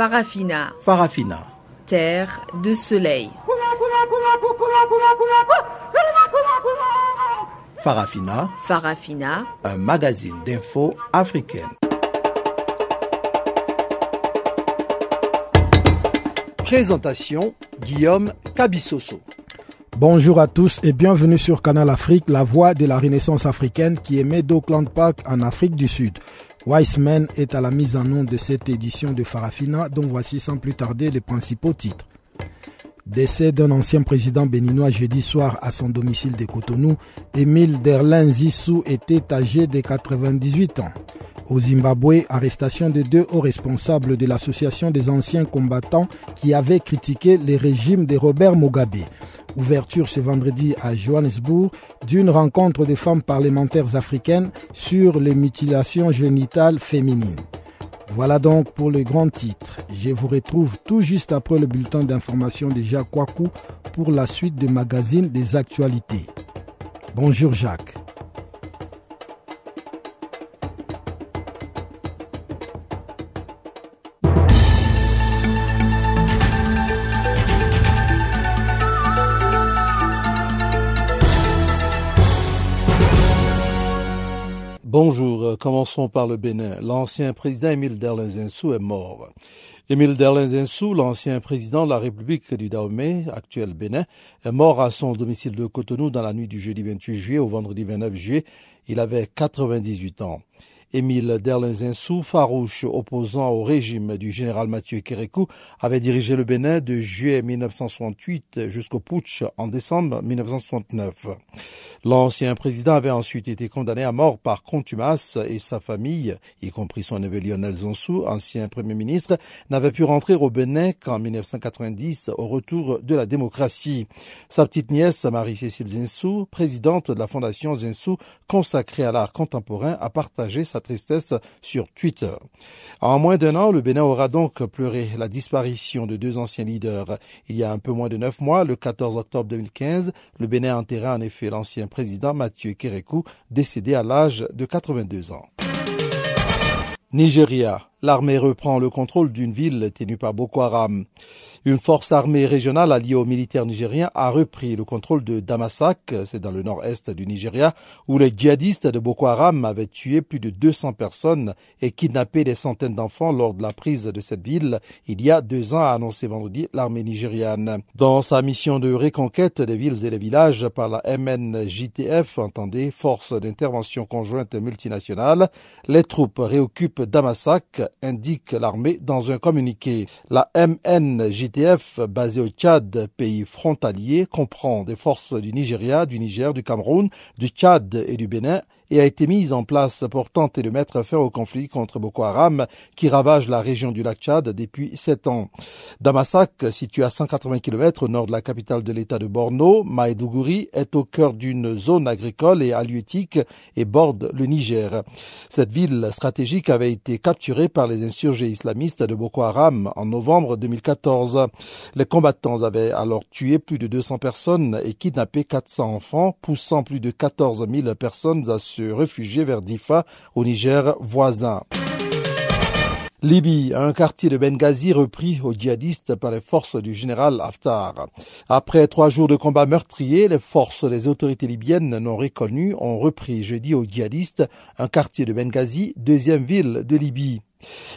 Farafina. Farafina. Terre de soleil. Farafina. Farafina. Un magazine d'infos africaine. Présentation Guillaume Cabissoso. Bonjour à tous et bienvenue sur Canal Afrique, la voix de la Renaissance africaine qui émet d'Auckland Park en Afrique du Sud. Wiseman est à la mise en nom de cette édition de Farafina dont voici sans plus tarder les principaux titres. Décès d'un ancien président béninois jeudi soir à son domicile de Cotonou, Émile Derlin Zissou était âgé de 98 ans. Au Zimbabwe, arrestation de deux hauts responsables de l'association des anciens combattants qui avaient critiqué le régime de Robert Mugabe. Ouverture ce vendredi à Johannesburg d'une rencontre des femmes parlementaires africaines sur les mutilations génitales féminines. Voilà donc pour le grand titre. Je vous retrouve tout juste après le bulletin d'information de Jacques Kwaku pour la suite du magazine des actualités. Bonjour Jacques. Bonjour, euh, commençons par le Bénin. L'ancien président Émile Derlin-Zinsou est mort. Émile Derlin-Zinsou, l'ancien président de la République du Dahomey, actuel Bénin, est mort à son domicile de Cotonou dans la nuit du jeudi 28 juillet au vendredi 29 juillet. Il avait 98 ans. Émile Derlin-Zinsou, farouche opposant au régime du général Mathieu Kérékou, avait dirigé le Bénin de juillet 1968 jusqu'au putsch en décembre 1969. L'ancien président avait ensuite été condamné à mort par contumace et sa famille, y compris son neveu Lionel Zonsou, ancien premier ministre, n'avait pu rentrer au Bénin qu'en 1990 au retour de la démocratie. Sa petite nièce, Marie-Cécile Zinsou, présidente de la fondation Zinsou consacrée à l'art contemporain, a partagé sa tristesse sur Twitter. En moins d'un an, le Bénin aura donc pleuré la disparition de deux anciens leaders. Il y a un peu moins de neuf mois, le 14 octobre 2015, le Bénin a enterré en effet l'ancien président Mathieu Kérékou, décédé à l'âge de 82 ans. Nigeria. L'armée reprend le contrôle d'une ville tenue par Boko Haram. Une force armée régionale alliée aux militaires nigériens a repris le contrôle de Damasak, c'est dans le nord-est du Nigeria, où les djihadistes de Boko Haram avaient tué plus de 200 personnes et kidnappé des centaines d'enfants lors de la prise de cette ville il y a deux ans, a annoncé vendredi l'armée nigériane. Dans sa mission de reconquête des villes et des villages par la MNJTF, entendez Force d'intervention conjointe multinationale, les troupes réoccupent Damasak, indique l'armée dans un communiqué. La MNJTF, basée au Tchad, pays frontalier, comprend des forces du Nigeria, du Niger, du Cameroun, du Tchad et du Bénin et a été mise en place pour tenter de mettre fin au conflit contre Boko Haram qui ravage la région du lac Tchad depuis sept ans. Damasak, situé à 180 km au nord de la capitale de l'état de Borno, Maïdougouri, est au cœur d'une zone agricole et halieutique et borde le Niger. Cette ville stratégique avait été capturée par les insurgés islamistes de Boko Haram en novembre 2014. Les combattants avaient alors tué plus de 200 personnes et kidnappé 400 enfants, poussant plus de 14 000 personnes à réfugier vers Difa, au Niger voisin. Libye, un quartier de Benghazi repris aux djihadistes par les forces du général Haftar. Après trois jours de combats meurtriers, les forces des autorités libyennes non reconnues ont repris jeudi aux djihadistes un quartier de Benghazi, deuxième ville de Libye.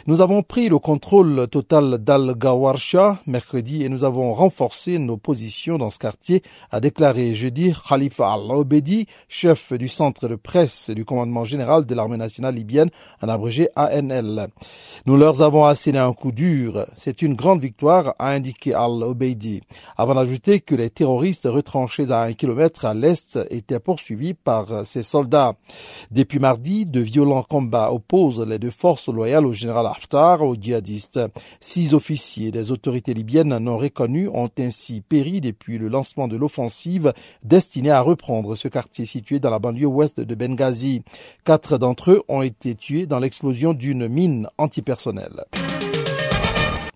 Nous avons pris le contrôle total d'Al-Gawarsha mercredi et nous avons renforcé nos positions dans ce quartier, a déclaré jeudi Khalifa al-Obedi, chef du centre de presse du commandement général de l'armée nationale libyenne, en abrégé ANL. Nous leur avons asséné un coup dur. C'est une grande victoire, a indiqué al-Obedi, avant d'ajouter que les terroristes retranchés à un kilomètre à l'est étaient poursuivis par ces soldats. Depuis mardi, de violents combats opposent les deux forces loyales général Haftar aux djihadistes. Six officiers des autorités libyennes non reconnus ont ainsi péri depuis le lancement de l'offensive destinée à reprendre ce quartier situé dans la banlieue ouest de Benghazi. Quatre d'entre eux ont été tués dans l'explosion d'une mine antipersonnelle.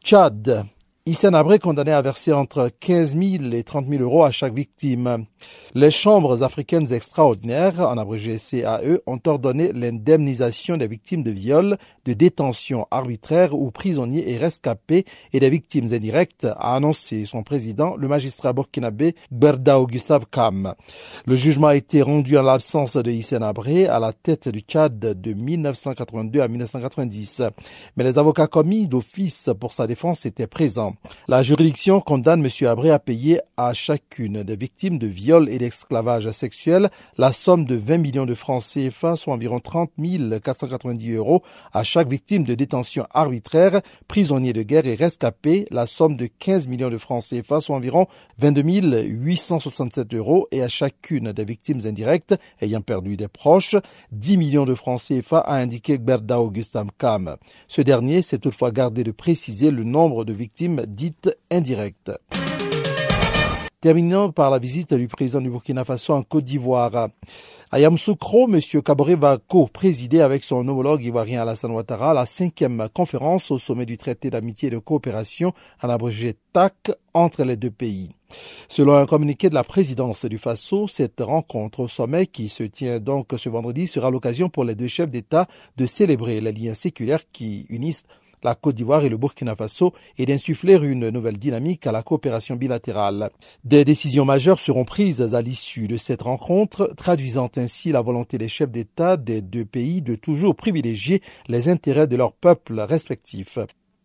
Tchad. Hissène Abré condamné à verser entre 15 000 et 30 000 euros à chaque victime. Les chambres africaines extraordinaires, en abrégé CAE, ont ordonné l'indemnisation des victimes de viols, de détention arbitraire ou prisonniers et rescapés et des victimes indirectes, a annoncé son président, le magistrat burkinabé Berda Gustave Kam. Le jugement a été rendu en l'absence de Hissène Abré à la tête du Tchad de 1982 à 1990. Mais les avocats commis d'office pour sa défense étaient présents. La juridiction condamne M. Abré à payer à chacune des victimes de viol et d'esclavage sexuel la somme de 20 millions de francs CFA, soit environ 30 490 euros, à chaque victime de détention arbitraire, prisonnier de guerre et rescapé, la somme de 15 millions de francs CFA, soit environ 22 867 euros, et à chacune des victimes indirectes ayant perdu des proches, 10 millions de francs CFA, a indiqué Berda Augustin Kam. Ce dernier s'est toutefois gardé de préciser le nombre de victimes dites indirectes. Terminons par la visite du président du Burkina Faso en Côte d'Ivoire. À Yamoussoukro, M. Kaboré va co-présider avec son homologue ivoirien Alassane Ouattara la cinquième conférence au sommet du traité d'amitié et de coopération, en abrégé TAC, entre les deux pays. Selon un communiqué de la présidence du Faso, cette rencontre au sommet qui se tient donc ce vendredi sera l'occasion pour les deux chefs d'État de célébrer les liens séculaires qui unissent la Côte d'Ivoire et le Burkina Faso et d'insuffler une nouvelle dynamique à la coopération bilatérale. Des décisions majeures seront prises à l'issue de cette rencontre, traduisant ainsi la volonté des chefs d'État des deux pays de toujours privilégier les intérêts de leurs peuples respectifs.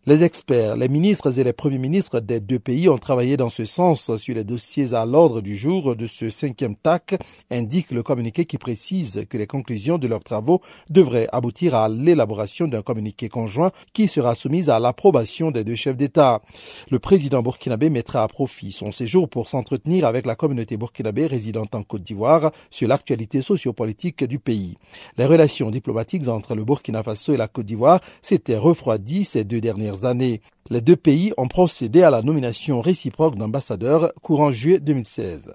Les experts, les ministres et les premiers ministres des deux pays ont travaillé dans ce sens sur les dossiers à l'ordre du jour de ce cinquième TAC, indique le communiqué qui précise que les conclusions de leurs travaux devraient aboutir à l'élaboration d'un communiqué conjoint qui sera soumis à l'approbation des deux chefs d'État. Le président burkinabé mettra à profit son séjour pour s'entretenir avec la communauté burkinabé résidente en Côte d'Ivoire sur l'actualité sociopolitique du pays. Les relations diplomatiques entre le Burkina Faso et la Côte d'Ivoire s'étaient refroidies ces deux dernières années. Les deux pays ont procédé à la nomination réciproque d'ambassadeurs courant juillet 2016.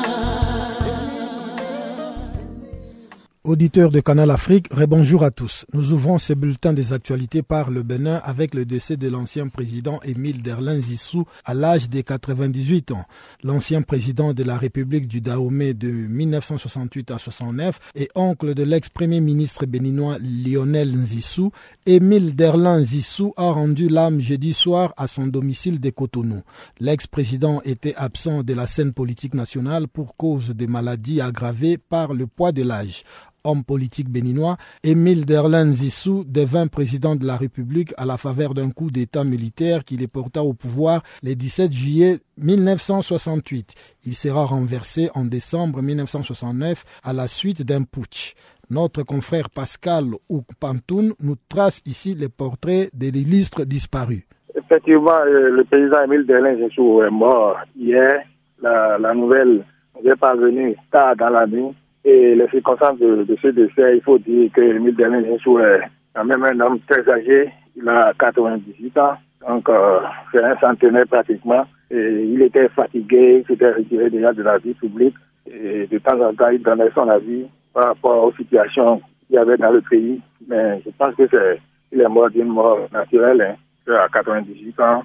Auditeurs de Canal Afrique, bonjour à tous. Nous ouvrons ce bulletin des actualités par le Bénin avec le décès de l'ancien président Émile Derlin Zissou à l'âge de 98 ans. L'ancien président de la République du Dahomey de 1968 à 69 et oncle de l'ex-premier ministre béninois Lionel Zissou, Émile Derlin Zissou a rendu l'âme jeudi soir à son domicile de Cotonou. L'ex-président était absent de la scène politique nationale pour cause de maladies aggravées par le poids de l'âge homme politique béninois, Émile Derlin Zissou devint président de la République à la faveur d'un coup d'État militaire qui les porta au pouvoir le 17 juillet 1968. Il sera renversé en décembre 1969 à la suite d'un putsch. Notre confrère Pascal Oukpantoun nous trace ici les portraits de l'illustre disparu. Effectivement, euh, le président Émile Derlin Zissou est mort hier. La, la nouvelle est parvenue tard dans la nuit et les circonstances de, ce décès, il faut dire que Emile Denis est quand même un homme très âgé. Il a 98 ans, donc euh, c'est un centenaire pratiquement. Et il était fatigué, il s'était retiré déjà de la vie publique. Et de temps en temps, il donnait son avis par rapport aux situations qu'il y avait dans le pays. Mais je pense que c'est, il est mort d'une mort naturelle. Hein. À 98 ans,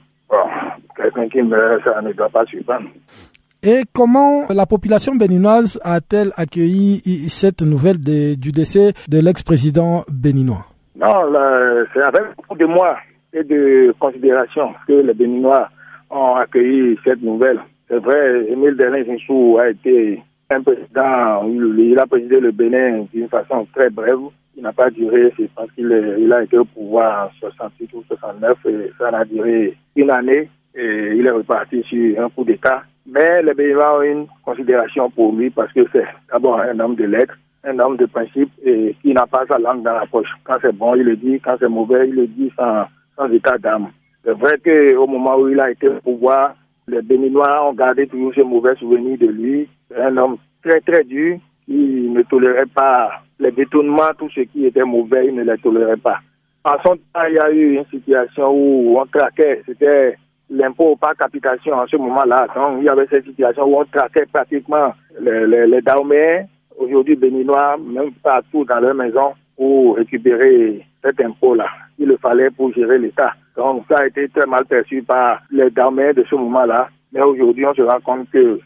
quelqu'un qui meurt, ça ne doit pas surprendre. Et comment la population béninoise a-t-elle accueilli cette nouvelle du décès de l'ex-président béninois? Non, c'est avec beaucoup de moi. et de considération que les Béninois ont accueilli cette nouvelle. C'est vrai, Émile Delin Zinsou a été un président, il a présidé le Bénin d'une façon très brève. Il n'a pas duré, c'est parce qu'il il a été au pouvoir en 68 ou 69 et ça a duré une année et il est reparti sur un coup d'État. Mais les Béninois ont une considération pour lui parce que c'est d'abord un homme de lettres, un homme de principe et qui n'a pas sa langue dans la poche. Quand c'est bon, il le dit. Quand c'est mauvais, il le dit sans, sans état d'âme. C'est vrai qu'au moment où il a été au pouvoir, les Béninois ont gardé toujours ce mauvais souvenir de lui. Un homme très très dur qui ne tolérait pas les détournements, tout ce qui était mauvais, il ne les tolérait pas. En son temps, il y a eu une situation où on traquait, c'était l'impôt par capitation en ce moment-là. Donc, il y avait cette situation où on traquait pratiquement les, les, les aujourd'hui béninois, même partout dans leur maison, pour récupérer cet impôt-là. Il le fallait pour gérer l'État. Donc, ça a été très mal perçu par les Daumais de ce moment-là. Mais aujourd'hui, on se rend compte que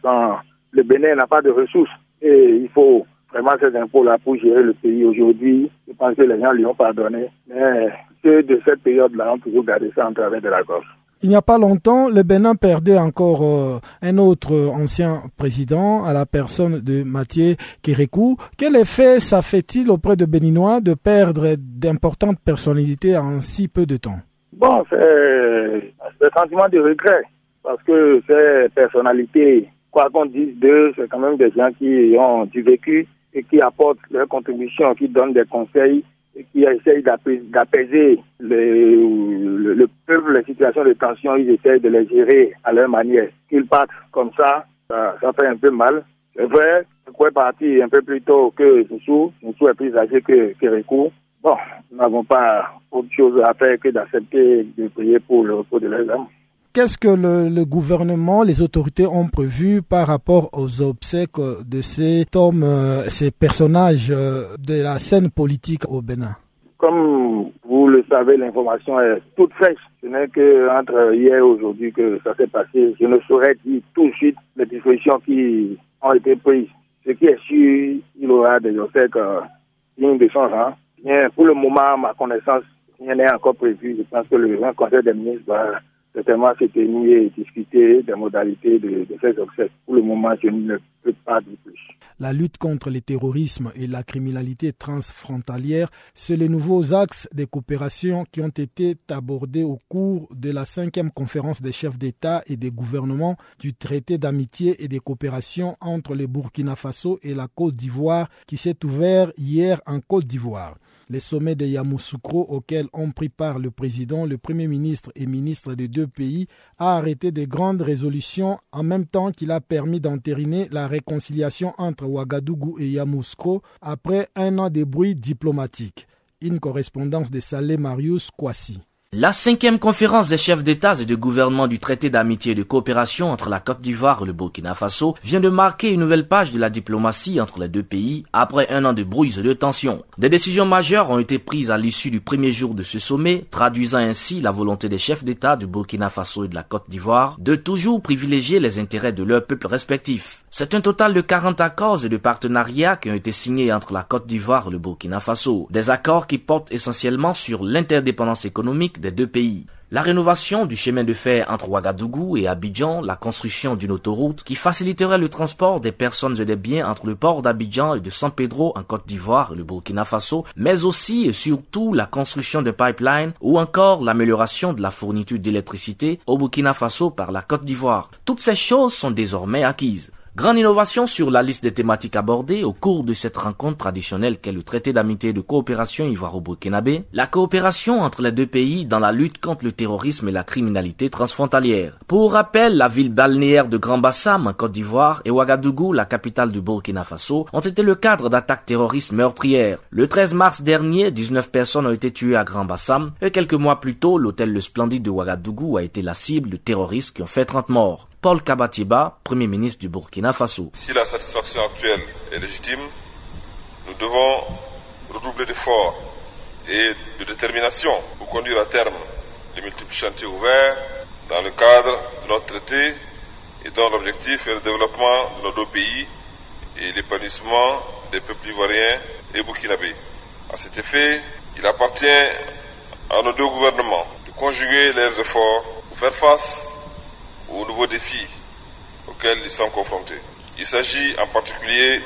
le Bénin n'a pas de ressources et il faut vraiment ces impôts-là pour gérer le pays. Aujourd'hui, je pense que les gens lui ont pardonné. Mais ceux de cette période-là ont toujours gardé ça en travers de la gorge. Il n'y a pas longtemps, le Bénin perdait encore euh, un autre ancien président à la personne de Mathieu Kérékou. Quel effet ça fait-il auprès de Béninois de perdre d'importantes personnalités en si peu de temps? Bon, c'est un sentiment de regret parce que ces personnalités, quoi qu'on dise d'eux, c'est quand même des gens qui ont du vécu et qui apportent leur contribution, qui donnent des conseils qui essayent d'apaiser le, le, peuple, les situations de tension, ils essayent de les gérer à leur manière. Qu'ils partent comme ça, ça, fait un peu mal. C'est vrai, je est parti un peu plus tôt que Soussou. Soussou est plus âgé que, que Bon, nous n'avons pas autre chose à faire que d'accepter de prier pour le repos de leurs âmes. Qu'est-ce que le, gouvernement, les autorités ont prévu par rapport aux obsèques de ces hommes, euh, ces personnages euh, de la scène politique au Bénin? Comme vous le savez, l'information est toute fraîche. Ce n'est qu'entre hier et aujourd'hui que ça s'est passé. Je ne saurais dire tout de suite les dispositions qui ont été prises. Ce qui est sûr, il y aura des obsèques euh, dignes de son pour le moment, à ma connaissance, rien n'est encore prévu. Je pense que le grand conseil des ministres va certainement se tenir et discuter des modalités de, de ces. Pour le moment, je ne La lutte contre le terrorisme et la criminalité transfrontalière, c'est les nouveaux axes de coopération qui ont été abordés au cours de la cinquième conférence des chefs d'État et des gouvernements du traité d'amitié et de coopération entre le Burkina Faso et la Côte d'Ivoire qui s'est ouvert hier en Côte d'Ivoire. Les sommets de Yamoussoukro auxquels ont pris part le président, le premier ministre et ministre des deux pays a arrêté de grandes résolutions en même temps qu'il a permis d'entériner la réconciliation entre Ouagadougou et Yamoussoukro après un an de bruit diplomatique. Une correspondance de Saleh Marius Kwasi. La cinquième conférence des chefs d'État et de gouvernement du traité d'amitié et de coopération entre la Côte d'Ivoire et le Burkina Faso vient de marquer une nouvelle page de la diplomatie entre les deux pays après un an de bruit et de tensions. Des décisions majeures ont été prises à l'issue du premier jour de ce sommet, traduisant ainsi la volonté des chefs d'État du Burkina Faso et de la Côte d'Ivoire de toujours privilégier les intérêts de leurs peuples respectifs. C'est un total de 40 accords et de partenariats qui ont été signés entre la Côte d'Ivoire et le Burkina Faso. Des accords qui portent essentiellement sur l'interdépendance économique des deux pays. La rénovation du chemin de fer entre Ouagadougou et Abidjan, la construction d'une autoroute qui faciliterait le transport des personnes et des biens entre le port d'Abidjan et de San Pedro en Côte d'Ivoire et le Burkina Faso, mais aussi et surtout la construction de pipelines ou encore l'amélioration de la fourniture d'électricité au Burkina Faso par la Côte d'Ivoire. Toutes ces choses sont désormais acquises. Grande innovation sur la liste des thématiques abordées au cours de cette rencontre traditionnelle qu'est le traité d'amitié et de coopération ivoiro-burkinabé, la coopération entre les deux pays dans la lutte contre le terrorisme et la criminalité transfrontalière. Pour rappel, la ville balnéaire de Grand Bassam en Côte d'Ivoire et Ouagadougou, la capitale du Burkina Faso, ont été le cadre d'attaques terroristes meurtrières. Le 13 mars dernier, 19 personnes ont été tuées à Grand Bassam et quelques mois plus tôt, l'hôtel Le Splendide de Ouagadougou a été la cible de terroristes qui ont fait 30 morts. Paul Kabatiba, Premier ministre du Burkina Faso. Si la satisfaction actuelle est légitime, nous devons redoubler d'efforts et de détermination pour conduire à terme les multiples chantiers ouverts dans le cadre de notre traité et dont l'objectif est le développement de nos deux pays et l'épanouissement des peuples ivoiriens et burkinabés. À cet effet, il appartient à nos deux gouvernements conjuguer leurs efforts pour faire face aux nouveaux défis auxquels ils sont confrontés. Il s'agit en particulier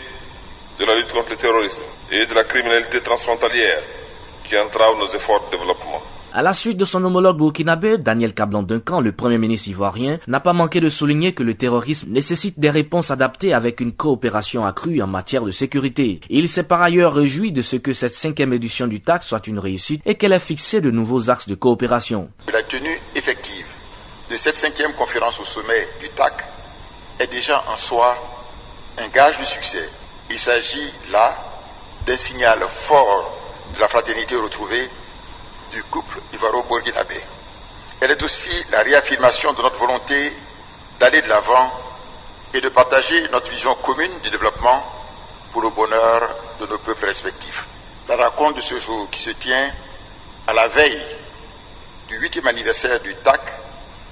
de la lutte contre le terrorisme et de la criminalité transfrontalière qui entrave nos efforts de développement. À la suite de son homologue burkinabé, Daniel Cablan Duncan, le premier ministre ivoirien, n'a pas manqué de souligner que le terrorisme nécessite des réponses adaptées avec une coopération accrue en matière de sécurité. Il s'est par ailleurs réjoui de ce que cette cinquième édition du TAC soit une réussite et qu'elle ait fixé de nouveaux axes de coopération. La tenue effective cette cinquième conférence au sommet du TAC est déjà en soi un gage de succès. Il s'agit là d'un signal fort de la fraternité retrouvée du couple ivaro-burkinabé. Elle est aussi la réaffirmation de notre volonté d'aller de l'avant et de partager notre vision commune du développement pour le bonheur de nos peuples respectifs. La rencontre de ce jour qui se tient à la veille du huitième anniversaire du TAC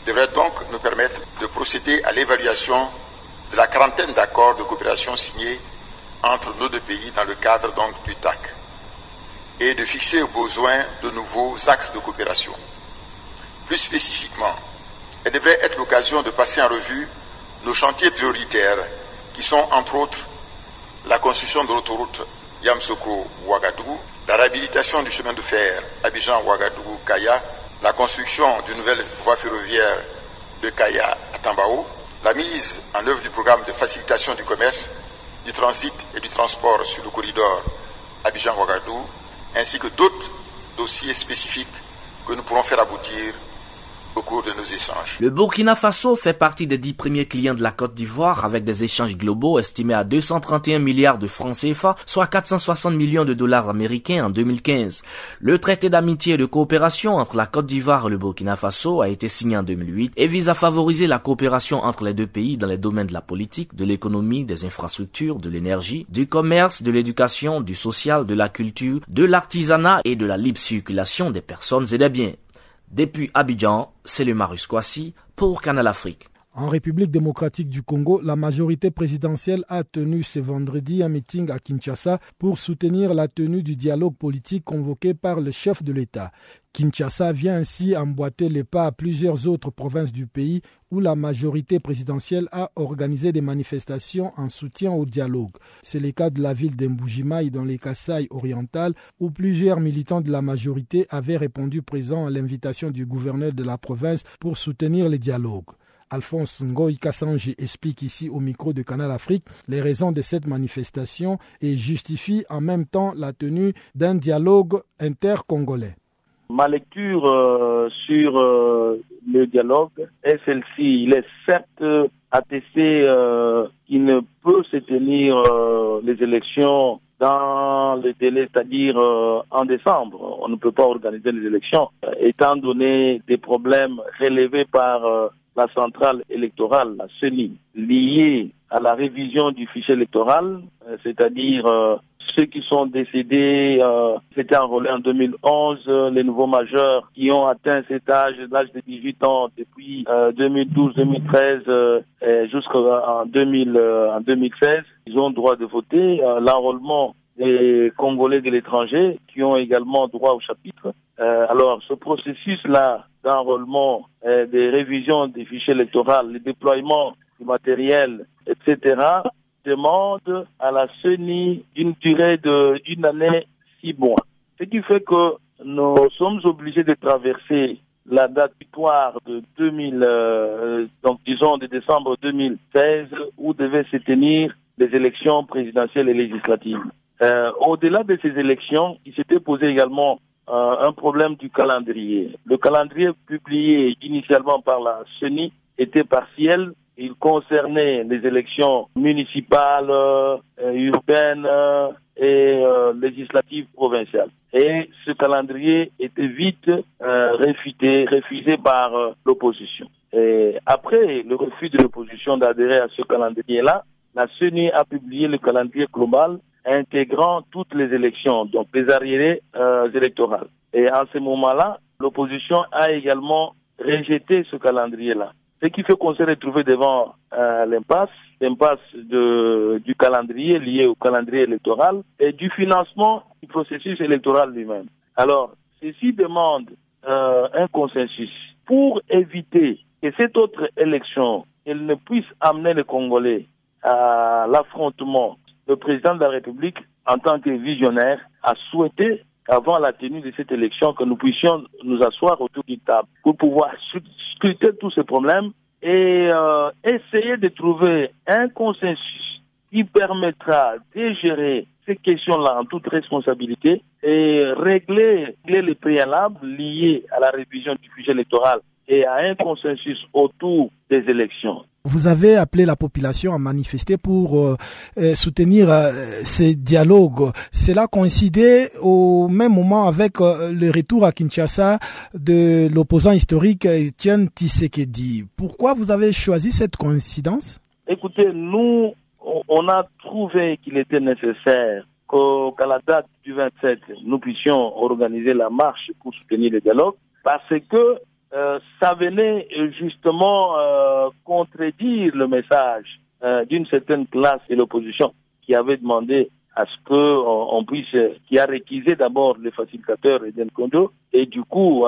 devrait donc nous permettre de procéder à l'évaluation de la quarantaine d'accords de coopération signés entre nos deux pays dans le cadre donc du TAC et de fixer au besoin de nouveaux axes de coopération. Plus spécifiquement, elle devrait être l'occasion de passer en revue nos chantiers prioritaires qui sont entre autres la construction de l'autoroute Yamsoko-Ouagadougou, la réhabilitation du chemin de fer Abidjan-Ouagadougou-Kaya, la construction d'une nouvelle voie ferroviaire de Kaya à Tambao, la mise en œuvre du programme de facilitation du commerce, du transit et du transport sur le corridor Abidjan-Ouagadougou, ainsi que d'autres dossiers spécifiques que nous pourrons faire aboutir Le Burkina Faso fait partie des dix premiers clients de la Côte d'Ivoire avec des échanges globaux estimés à 231 milliards de francs CFA, soit 460 millions de dollars américains en 2015. Le traité d'amitié et de coopération entre la Côte d'Ivoire et le Burkina Faso a été signé en 2008 et vise à favoriser la coopération entre les deux pays dans les domaines de la politique, de l'économie, des infrastructures, de l'énergie, du commerce, de l'éducation, du social, de la culture, de l'artisanat et de la libre circulation des personnes et des biens. Depuis Abidjan, c'est le Marus Kwasi pour Canal Afrique. En République démocratique du Congo, la majorité présidentielle a tenu ce vendredi un meeting à Kinshasa pour soutenir la tenue du dialogue politique convoqué par le chef de l'État. Kinshasa vient ainsi emboîter les pas à plusieurs autres provinces du pays où la majorité présidentielle a organisé des manifestations en soutien au dialogue. C'est le cas de la ville d'Emboujimaï dans les Kassai orientales où plusieurs militants de la majorité avaient répondu présent à l'invitation du gouverneur de la province pour soutenir le dialogue. Alphonse Ngoï Kassanji explique ici au micro de Canal Afrique les raisons de cette manifestation et justifie en même temps la tenue d'un dialogue intercongolais. Ma lecture euh, sur euh, le dialogue est celle-ci. Il est certes attesté euh, qu'il ne peut se tenir les élections dans le délai, c'est-à-dire en décembre. On ne peut pas organiser les élections, étant donné des problèmes relevés par la centrale électorale, la CENI, liée à la révision du fichier électoral, euh, c'est-à-dire euh, ceux qui sont décédés, euh, c'était enrôlé en 2011, les nouveaux majeurs qui ont atteint cet âge, l'âge de 18 ans depuis 2012-2013 jusqu'en 2016, ils ont droit de voter. L'enrôlement des Congolais de l'étranger qui ont également droit au chapitre. alors, ce processus-là d'enrôlement, euh, des révisions des fichiers électoraux, le déploiement du matériel, etc., demande à la CENI une durée d'une année, six mois. Ce qui fait que nous sommes obligés de traverser la date victoire de 2000, euh, donc disons de décembre 2016, où devaient se tenir les élections présidentielles et législatives. Euh, Au-delà de ces élections, il s'était posé également euh, un problème du calendrier. Le calendrier publié initialement par la CENI était partiel. Il concernait les élections municipales, euh, urbaines euh, et législatives provinciales. Et ce calendrier était vite réfuté, refusé par l'opposition. Et après le refus de l'opposition d'adhérer à ce calendrier-là, la CENI a publié le calendrier global intégrant toutes les élections, donc les arriérés euh, électorales. Et en ce moment-là, l'opposition a également rejeté ce calendrier-là. Ce qui fait qu'on s'est retrouvé devant euh, l'impasse, l'impasse du calendrier lié au calendrier électoral et du financement du processus électoral lui-même. Alors, ceci demande euh, un consensus pour éviter que cette autre élection elle ne puisse amener les Congolais à l'affrontement. Le président de la République, en tant que visionnaire, a souhaité avant la tenue de cette élection que nous puissions nous asseoir autour d'une table pour pouvoir scruter tous ces problèmes et euh, essayer de trouver un consensus qui permettra de gérer ces questions-là en toute responsabilité et régler, les préalables liés à la révision du budget électoral et à un consensus autour des élections. Vous avez appelé la population à manifester pour euh, euh, soutenir euh, ces dialogues. Cela coïncidait au même moment avec le retour à Kinshasa de l'opposant historique Etienne Tshisekedi. Pourquoi vous avez choisi cette coïncidence? Écoutez, nous, on a trouvé qu'il était nécessaire qu'à la date du 27, nous puissions organiser la marche pour soutenir le dialogue parce que euh, ça venait justement euh, contredire le message euh, d'une certaine classe de l'opposition qui avait demandé à ce que on, puisse, qui a réquisé d'abord les facilitateurs Eden Kondo et du coup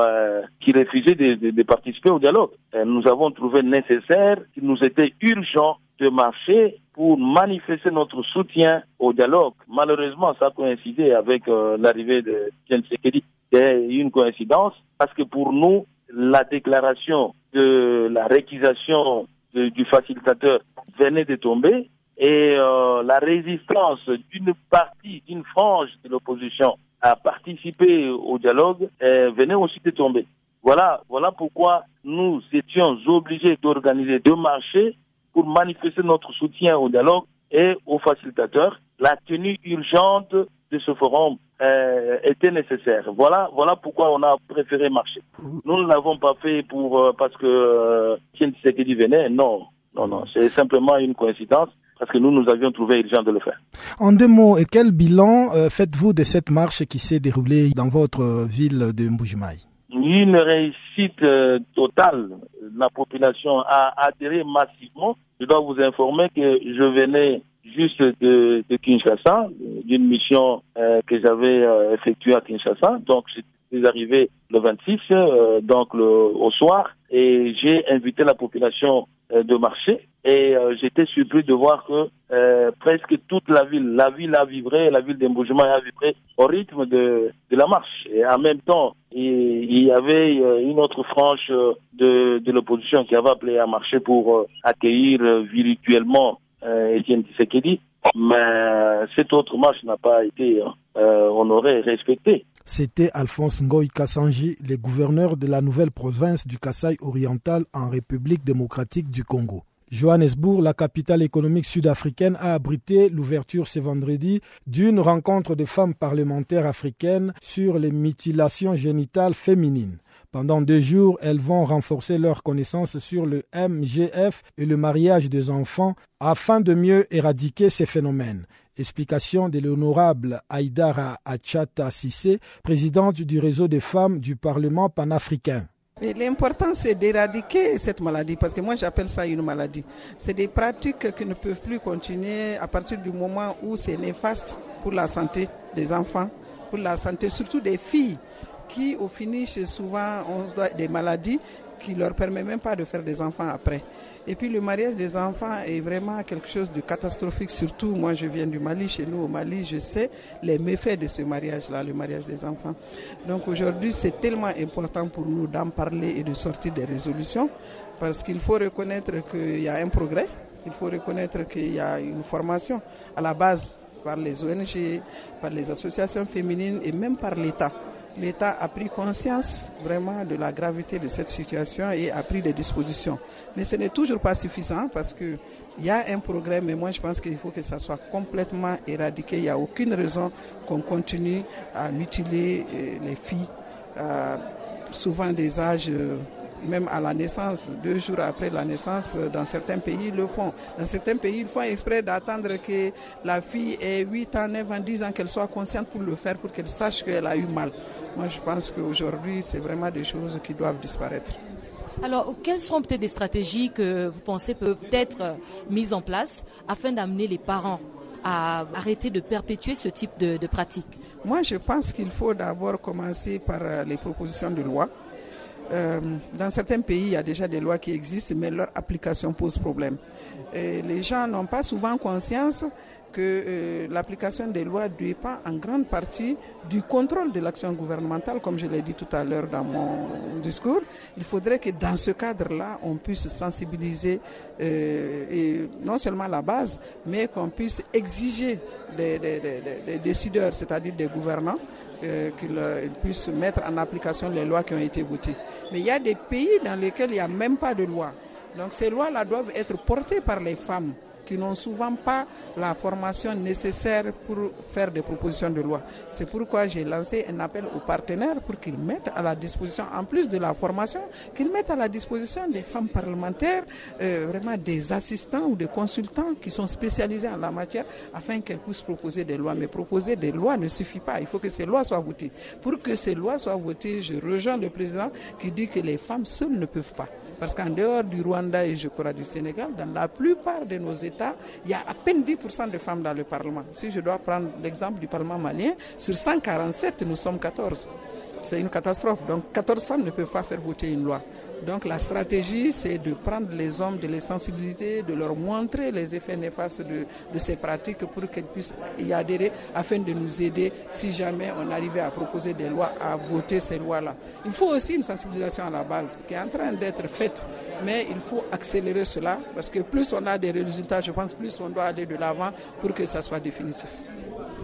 qui refusait de, de, participer au dialogue. nous avons trouvé nécessaire, qu'il nous était urgent de marcher pour manifester notre soutien au dialogue. Malheureusement, ça a coïncidé avec l'arrivée de Sekedi. C'est une coïncidence parce que pour nous, la déclaration de la réquisition du facilitateur venait de tomber et euh, la résistance d'une partie, d'une frange de l'opposition à participer au dialogue euh, venait aussi de tomber. Voilà, voilà pourquoi nous étions obligés d'organiser deux marchés pour manifester notre soutien au dialogue et aux facilitateurs. La tenue urgente de ce forum euh, était nécessaire. Voilà, voilà pourquoi on a préféré marcher. Nous ne l'avons pas fait pour euh, parce que euh, Tshisekedi venait. Non, non, non. C'est simplement une coïncidence parce que nous, nous avions trouvé urgent de le faire. En deux mots, quel bilan euh, faites-vous de cette marche qui s'est déroulée dans votre ville de Mbujimaï Une réussite totale. La population a adhéré massivement. Je dois vous informer que je venais juste de, de Kinshasa, d'une mission euh, que j'avais euh, effectuée à Kinshasa. Donc, je suis arrivé le 26, euh, donc le, au soir, et j'ai invité la population de marcher. Et j'étais surpris de voir que presque toute la ville, la ville a vibré, la ville d'Embougements a vibré au rythme de, de la marche. Et en même temps, il, il y avait une autre frange de, de l'opposition qui avait appelé à marcher pour accueillir virtuellement euh, Etienne Tshisekedi, mais cette autre marche n'a pas été euh, honorée et. C'était Alphonse Ngoï Kassanji, le gouverneur de la nouvelle province du Kasaï oriental en République démocratique du Congo. Johannesburg, la capitale économique sud-africaine, a abrité l'ouverture ce vendredi d'une rencontre de femmes parlementaires africaines sur les mutilations génitales féminines. Pendant deux jours, elles vont renforcer leurs connaissances sur le MGF et le mariage des enfants afin de mieux éradiquer ces phénomènes. Explication de l'honorable Aïdara Achata Sissé, présidente du réseau des femmes du Parlement panafricain. L'important, c'est d'éradiquer cette maladie, parce que moi, j'appelle ça une maladie. C'est des pratiques qui ne peuvent plus continuer à partir du moment où c'est néfaste pour la santé des enfants, pour la santé surtout des filles qui au finish souvent ont des maladies qui leur permet même pas de faire des enfants après. Et puis le mariage des enfants est vraiment quelque chose de catastrophique, surtout moi je viens du Mali, chez nous au Mali, je sais les méfaits de ce mariage-là, le mariage des enfants. Donc aujourd'hui c'est tellement important pour nous d'en parler et de sortir des résolutions, parce qu'il faut reconnaître qu'il y a un progrès, il faut reconnaître qu'il y a une formation à la base par les ONG, par les associations féminines et même par l'État l'État a pris conscience vraiment de la gravité de cette situation et a pris des dispositions. Mais ce n'est toujours pas suffisant parce qu'il y a un progrès, mais moi je pense qu'il faut que ça soit complètement éradiqué. Il n'y a aucune raison qu'on continue à mutiler euh, les filles, euh, souvent des âges euh, même à la naissance, deux jours après la naissance, dans certains pays, ils le font. Dans certains pays, ils font exprès d'attendre que la fille ait 8 ans, 9 ans, 10 ans, qu'elle soit consciente pour le faire, pour qu'elle sache qu'elle a eu mal. Moi, je pense qu'aujourd'hui, c'est vraiment des choses qui doivent disparaître. Alors, quelles sont peut-être des stratégies que vous pensez peuvent être mises en place afin d'amener les parents à arrêter de perpétuer ce type de, de pratique? Moi, je pense qu'il faut d'abord commencer par euh, les propositions de loi euh, dans certains pays, il y a déjà des lois qui existent, mais leur application pose problème. Les gens n'ont pas souvent conscience que euh, l'application des lois dépend en grande partie du contrôle de l'action gouvernementale, comme je l'ai dit tout à l'heure dans mon discours. Il faudrait que dans ce cadre-là, on puisse sensibiliser euh, non seulement la base, mais qu'on puisse exiger des, décideurs, c'est-à-dire des gouvernants, qu'ils puissent mettre en application les lois qui ont été votées. Mais il y a des pays dans lesquels il n'y a même pas de loi. Donc ces lois-là doivent être portées par les femmes qui n'ont souvent pas la formation nécessaire pour faire des propositions de loi. C'est pourquoi j'ai lancé un appel aux partenaires pour qu'ils mettent à la disposition, en plus de la formation, qu'ils mettent à la disposition des femmes parlementaires, euh, vraiment des assistants ou des consultants qui sont spécialisés en la matière, afin qu'elles puissent proposer des lois. Mais proposer des lois ne suffit pas. Il faut que ces lois soient votées. Pour que ces lois soient votées, je rejoins le président qui dit que les femmes seules ne peuvent pas. Parce qu'en dehors du Rwanda et je crois du Sénégal, dans la plupart de nos États, il y a à peine 10% de femmes dans le Parlement. Si je dois prendre l'exemple du Parlement malien, sur 147, nous sommes 14. C'est une catastrophe. Donc 14 femmes ne peuvent pas faire voter une loi. Donc la stratégie, c'est de prendre les hommes, de les sensibiliser, de leur montrer les effets néfastes de, ces pratiques pour qu'elles puissent y adhérer afin de nous aider si jamais on arrivait à proposer des lois, à voter ces lois-là. Il faut aussi une sensibilisation à la base qui est en train d'être faite, mais il faut accélérer cela parce que plus on a des résultats, je pense, plus on doit aller de l'avant pour que ça soit définitif.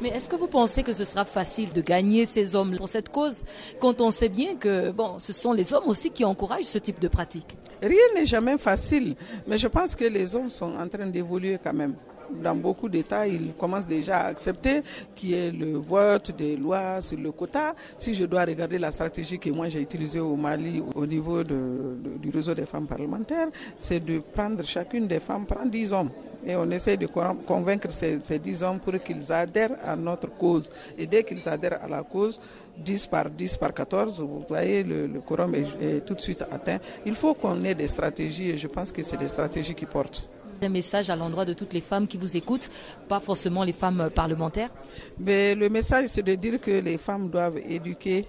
Mais est-ce que vous pensez que ce sera facile de gagner ces hommes pour cette cause quand on sait bien que bon, ce sont les hommes aussi qui encouragent ce type de pratique? Rien n'est jamais facile, mais je pense que les hommes sont en train d'évoluer quand même. Dans beaucoup d'États, ils commencent déjà à accepter qu'il y ait le vote des lois sur le quota. Si je dois regarder la stratégie que moi j'ai utilisée au Mali au niveau du réseau des femmes parlementaires, c'est de prendre chacune des femmes, prendre 10 hommes et on essaie de convaincre ces, ces 10 hommes pour qu'ils adhèrent à notre cause. Et dès qu'ils adhèrent à la cause, 10 par 10 par 14, vous voyez, le, le quorum est, est tout de suite atteint. Il faut qu'on ait des stratégies et je pense que c'est des stratégies qui portent un message à l'endroit de toutes les femmes qui vous écoutent, pas forcément les femmes parlementaires? Mais Le message, c'est de dire que les femmes doivent éduquer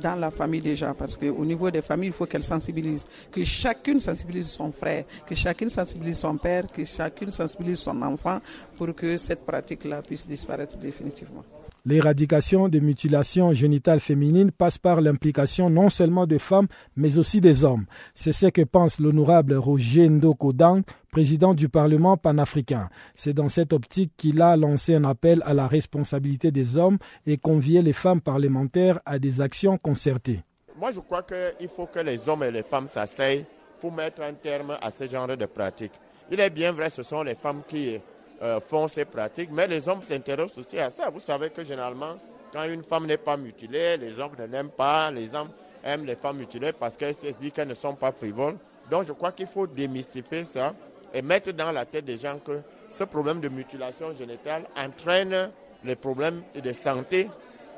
dans la famille déjà, parce qu'au niveau des familles, il faut qu'elles sensibilisent, que chacune sensibilise son frère, que chacune sensibilise son père, que chacune sensibilise son enfant pour que cette pratique-là puisse disparaître définitivement. L'éradication des mutilations génitales féminines passe par l'implication non seulement des femmes, mais aussi des hommes. C'est ce que pense l'honorable Roger Ndokodang, président du Parlement panafricain. C'est dans cette optique qu'il a lancé un appel à la responsabilité des hommes et convié les femmes parlementaires à des actions concertées. Moi, je crois qu'il faut que les hommes et les femmes s'asseyent pour mettre un terme à ce genre de pratiques. Il est bien vrai, ce sont les femmes qui euh, font ces pratiques, mais les hommes s'intéressent aussi à ça. Vous savez que généralement, quand une femme n'est pas mutilée, les hommes ne l'aiment pas, les hommes aiment les femmes mutilées parce qu'elles se disent qu'elles ne sont pas frivoles. Donc je crois qu'il faut démystifier ça et mettre dans la tête des gens que ce problème de mutilation génitale entraîne les problèmes de santé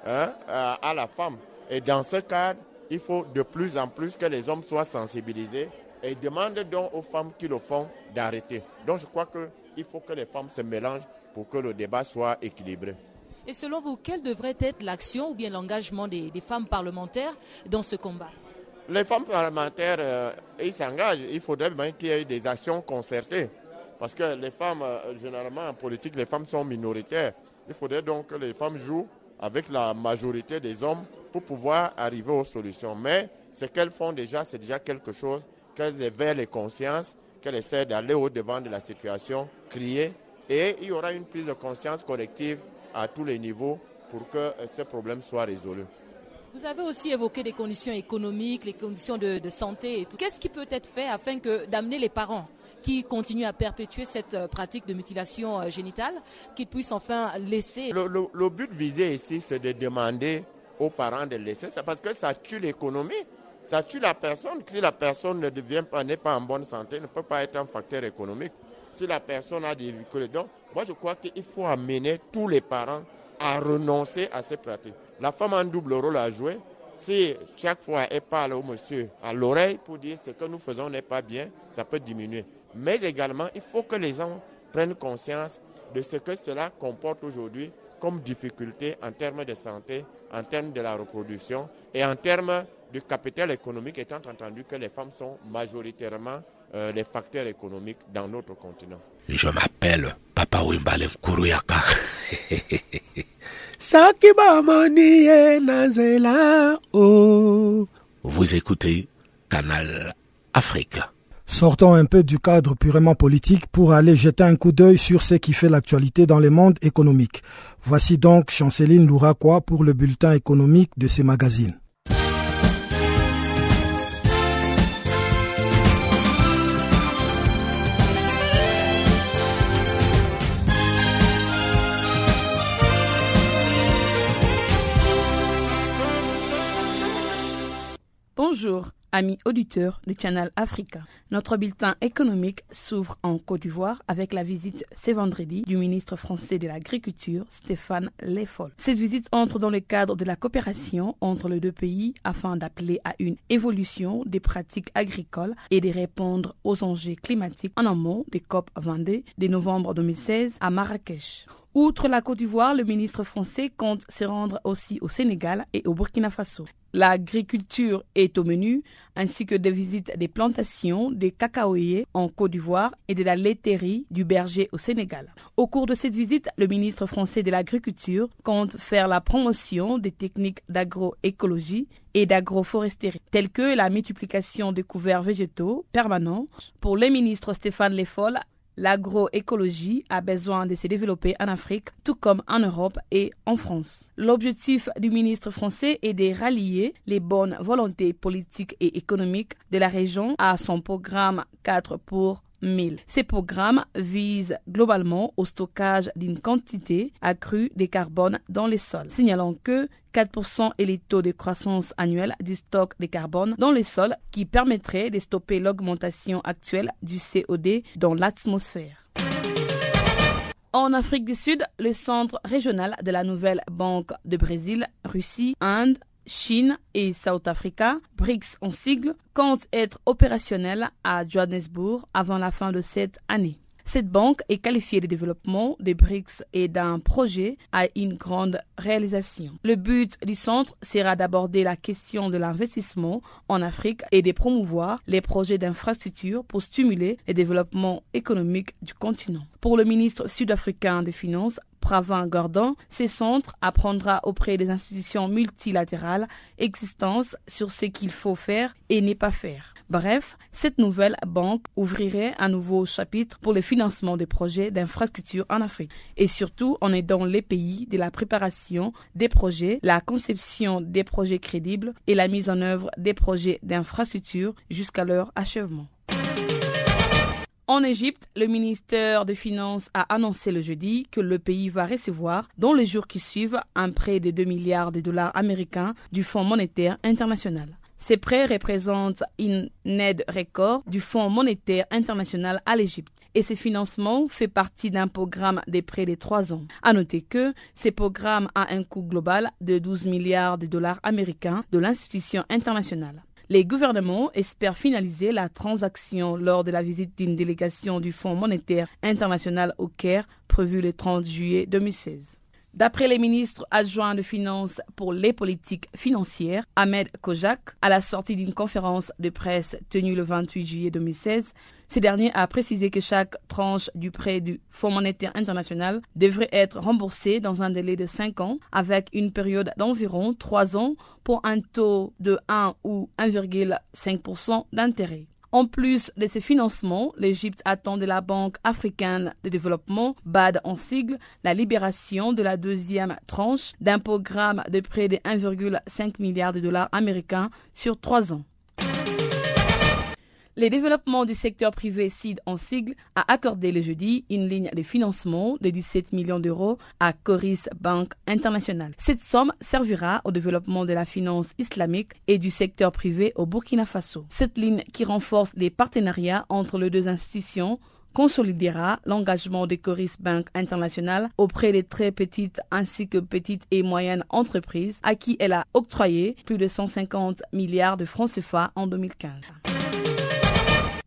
hein, à la femme. Et dans ce cadre, il faut de plus en plus que les hommes soient sensibilisés et demandent donc aux femmes qui le font d'arrêter. Donc je crois que il faut que les femmes se mélangent pour que le débat soit équilibré. Et selon vous, quelle devrait être l'action ou bien l'engagement des, des, femmes parlementaires dans ce combat? Les femmes parlementaires, euh, ils s'engagent. Il faudrait bien qu'il y ait des actions concertées. Parce que les femmes, euh, généralement en politique, les femmes sont minoritaires. Il faudrait donc que les femmes jouent avec la majorité des hommes pour pouvoir arriver aux solutions. Mais ce qu'elles font déjà, c'est déjà quelque chose qu'elles éveillent les consciences qu'elle essaie d'aller au-devant de la situation, crier, et il y aura une prise de conscience collective à tous les niveaux pour que ce problème soit résolu. Vous avez aussi évoqué les conditions économiques, les conditions de, de santé et tout. Qu'est-ce qui peut être fait afin que d'amener les parents qui continuent à perpétuer cette pratique de mutilation génitale, qu'ils puissent enfin laisser le, le, le but visé ici, c'est de demander aux parents de laisser ça parce que ça tue l'économie ça tue la personne. Si la personne ne devient pas, n'est pas en bonne santé, ne peut pas être un facteur économique. Si la personne a des véhicules. Donc, moi, je crois qu'il faut amener tous les parents à renoncer à ces pratiques. La femme a un double rôle à jouer. Si chaque fois elle parle au monsieur à l'oreille pour dire ce que nous faisons n'est pas bien, ça peut diminuer. Mais également, il faut que les gens prennent conscience de ce que cela comporte aujourd'hui comme difficulté en termes de santé, en termes de la reproduction et en termes du capital économique, étant entendu que les femmes sont majoritairement euh, les facteurs économiques dans notre continent. Je m'appelle Papa Wimbalen Kuruyaka. Vous écoutez Canal Afrique. Sortons un peu du cadre purement politique pour aller jeter un coup d'œil sur ce qui fait l'actualité dans le monde économique. Voici donc Chanceline Louraquois pour le bulletin économique de ces magazines. Bonjour, amis auditeurs du Channel Africa. Notre bulletin économique s'ouvre en Côte d'Ivoire avec la visite ce vendredi du ministre français de l'Agriculture, Stéphane Le Foll. Cette visite entre dans le cadre de la coopération entre les deux pays afin d'appeler à une évolution des pratiques agricoles et de répondre aux enjeux climatiques en amont des COP 22 de novembre 2016 à Marrakech. Outre la Côte d'Ivoire, le ministre français compte se rendre aussi au Sénégal et au Burkina Faso. L'agriculture est au menu, ainsi que des visites des plantations des cacaoyers en Côte d'Ivoire et de la laiterie du berger au Sénégal. Au cours de cette visite, le ministre français de l'Agriculture compte faire la promotion des techniques d'agroécologie et d'agroforesterie, telles que la multiplication des couverts végétaux permanents. Pour le ministre Stéphane Le Foll, l'agroécologie a besoin de se développer en Afrique, tout comme en Europe et en France. L'objectif du ministre français est de rallier les bonnes volontés politiques et économiques de la région à son programme 4 pour 1000. Ces programmes visent globalement au stockage d'une quantité accrue de carbone dans les sols, signalant que 4% est le taux de croissance annuel du stock de carbone dans les sols qui permettrait de stopper l'augmentation actuelle du COD dans l'atmosphère. En Afrique du Sud, le centre régional de la nouvelle banque de Brésil, Russie, Inde, Chine et South Africa, BRICS en sigle, compte être opérationnel à Johannesburg avant la fin de cette année. Cette banque est qualifiée de développement des BRICS et d'un projet à une grande réalisation. Le but du centre sera d'aborder la question de l'investissement en Afrique et de promouvoir les projets d'infrastructure pour stimuler le développement économique du continent. Pour le ministre sud-africain des Finances, Pravin Gordon, ce centre apprendra auprès des institutions multilatérales existantes sur ce qu'il faut faire et ne pas faire. Bref, cette nouvelle banque ouvrirait un nouveau chapitre pour le financement des projets d'infrastructure en Afrique et surtout en aidant les pays de la préparation des projets, la conception des projets crédibles et la mise en œuvre des projets d'infrastructure jusqu'à leur achèvement. En Égypte, le ministère des Finances a annoncé le jeudi que le pays va recevoir, dans les jours qui suivent, un prêt de 2 milliards de dollars américains du Fonds monétaire international. Ces prêts représentent une aide record du Fonds monétaire international à l'Égypte et ce financement fait partie d'un programme de prêts de trois ans. À noter que ce programme a un coût global de 12 milliards de dollars américains de l'institution internationale. Les gouvernements espèrent finaliser la transaction lors de la visite d'une délégation du Fonds monétaire international au Caire prévue le 30 juillet 2016. D'après les ministres adjoints de finances pour les politiques financières, Ahmed Kojak, à la sortie d'une conférence de presse tenue le 28 juillet 2016, ce dernier a précisé que chaque tranche du prêt du Fonds monétaire international devrait être remboursée dans un délai de 5 ans avec une période d'environ 3 ans pour un taux de 1 ou 1,5% d'intérêt. En plus de ces financements, l'Égypte attend de la Banque africaine de développement, BAD en sigle, la libération de la deuxième tranche d'un programme de près de 1,5 milliard de dollars américains sur trois ans. Le développement du secteur privé CID en sigle a accordé le jeudi une ligne de financement de 17 millions d'euros à Coris Bank International. Cette somme servira au développement de la finance islamique et du secteur privé au Burkina Faso. Cette ligne qui renforce les partenariats entre les deux institutions consolidera l'engagement de Coris Bank International auprès des très petites ainsi que petites et moyennes entreprises à qui elle a octroyé plus de 150 milliards de francs CFA en 2015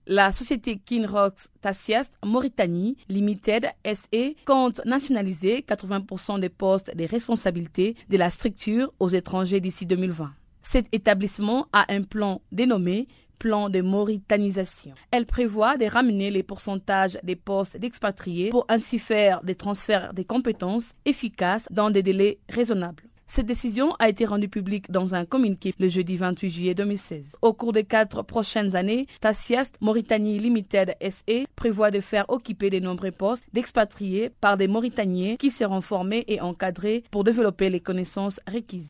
la société Kinrox Tassias Mauritanie Limited SE compte nationaliser 80% des postes de responsabilité de la structure aux étrangers d'ici 2020. Cet établissement a un plan dénommé plan de mauritanisation. Elle prévoit de ramener les pourcentages des postes d'expatriés pour ainsi faire des transferts des compétences efficaces dans des délais raisonnables. Cette décision a été rendue publique dans un communiqué le jeudi 28 juillet 2016. Au cours des quatre prochaines années, Tassiast Mauritanie Limited SE prévoit de faire occuper de nombreux postes d'expatriés par des Mauritaniens qui seront formés et encadrés pour développer les connaissances requises.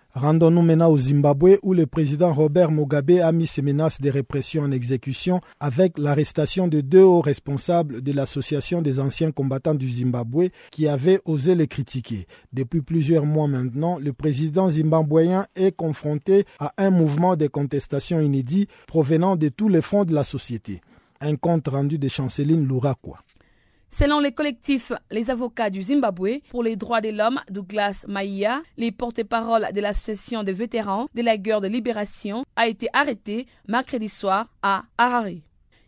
Rendons-nous maintenant au Zimbabwe où le président Robert Mugabe a mis ses menaces de répression en exécution avec l'arrestation de deux hauts responsables de l'association des anciens combattants du Zimbabwe qui avaient osé les critiquer. Depuis plusieurs mois maintenant, le président zimbabwéen est confronté à un mouvement de contestation inédit provenant de tous les fonds de la société. Un compte rendu de Chanceline Louraquois. Selon les collectifs Les avocats du Zimbabwe pour les droits de l'homme, Douglas Maïa, les porte-parole de l'association des vétérans de la guerre de libération, a été arrêté mercredi soir à Harare.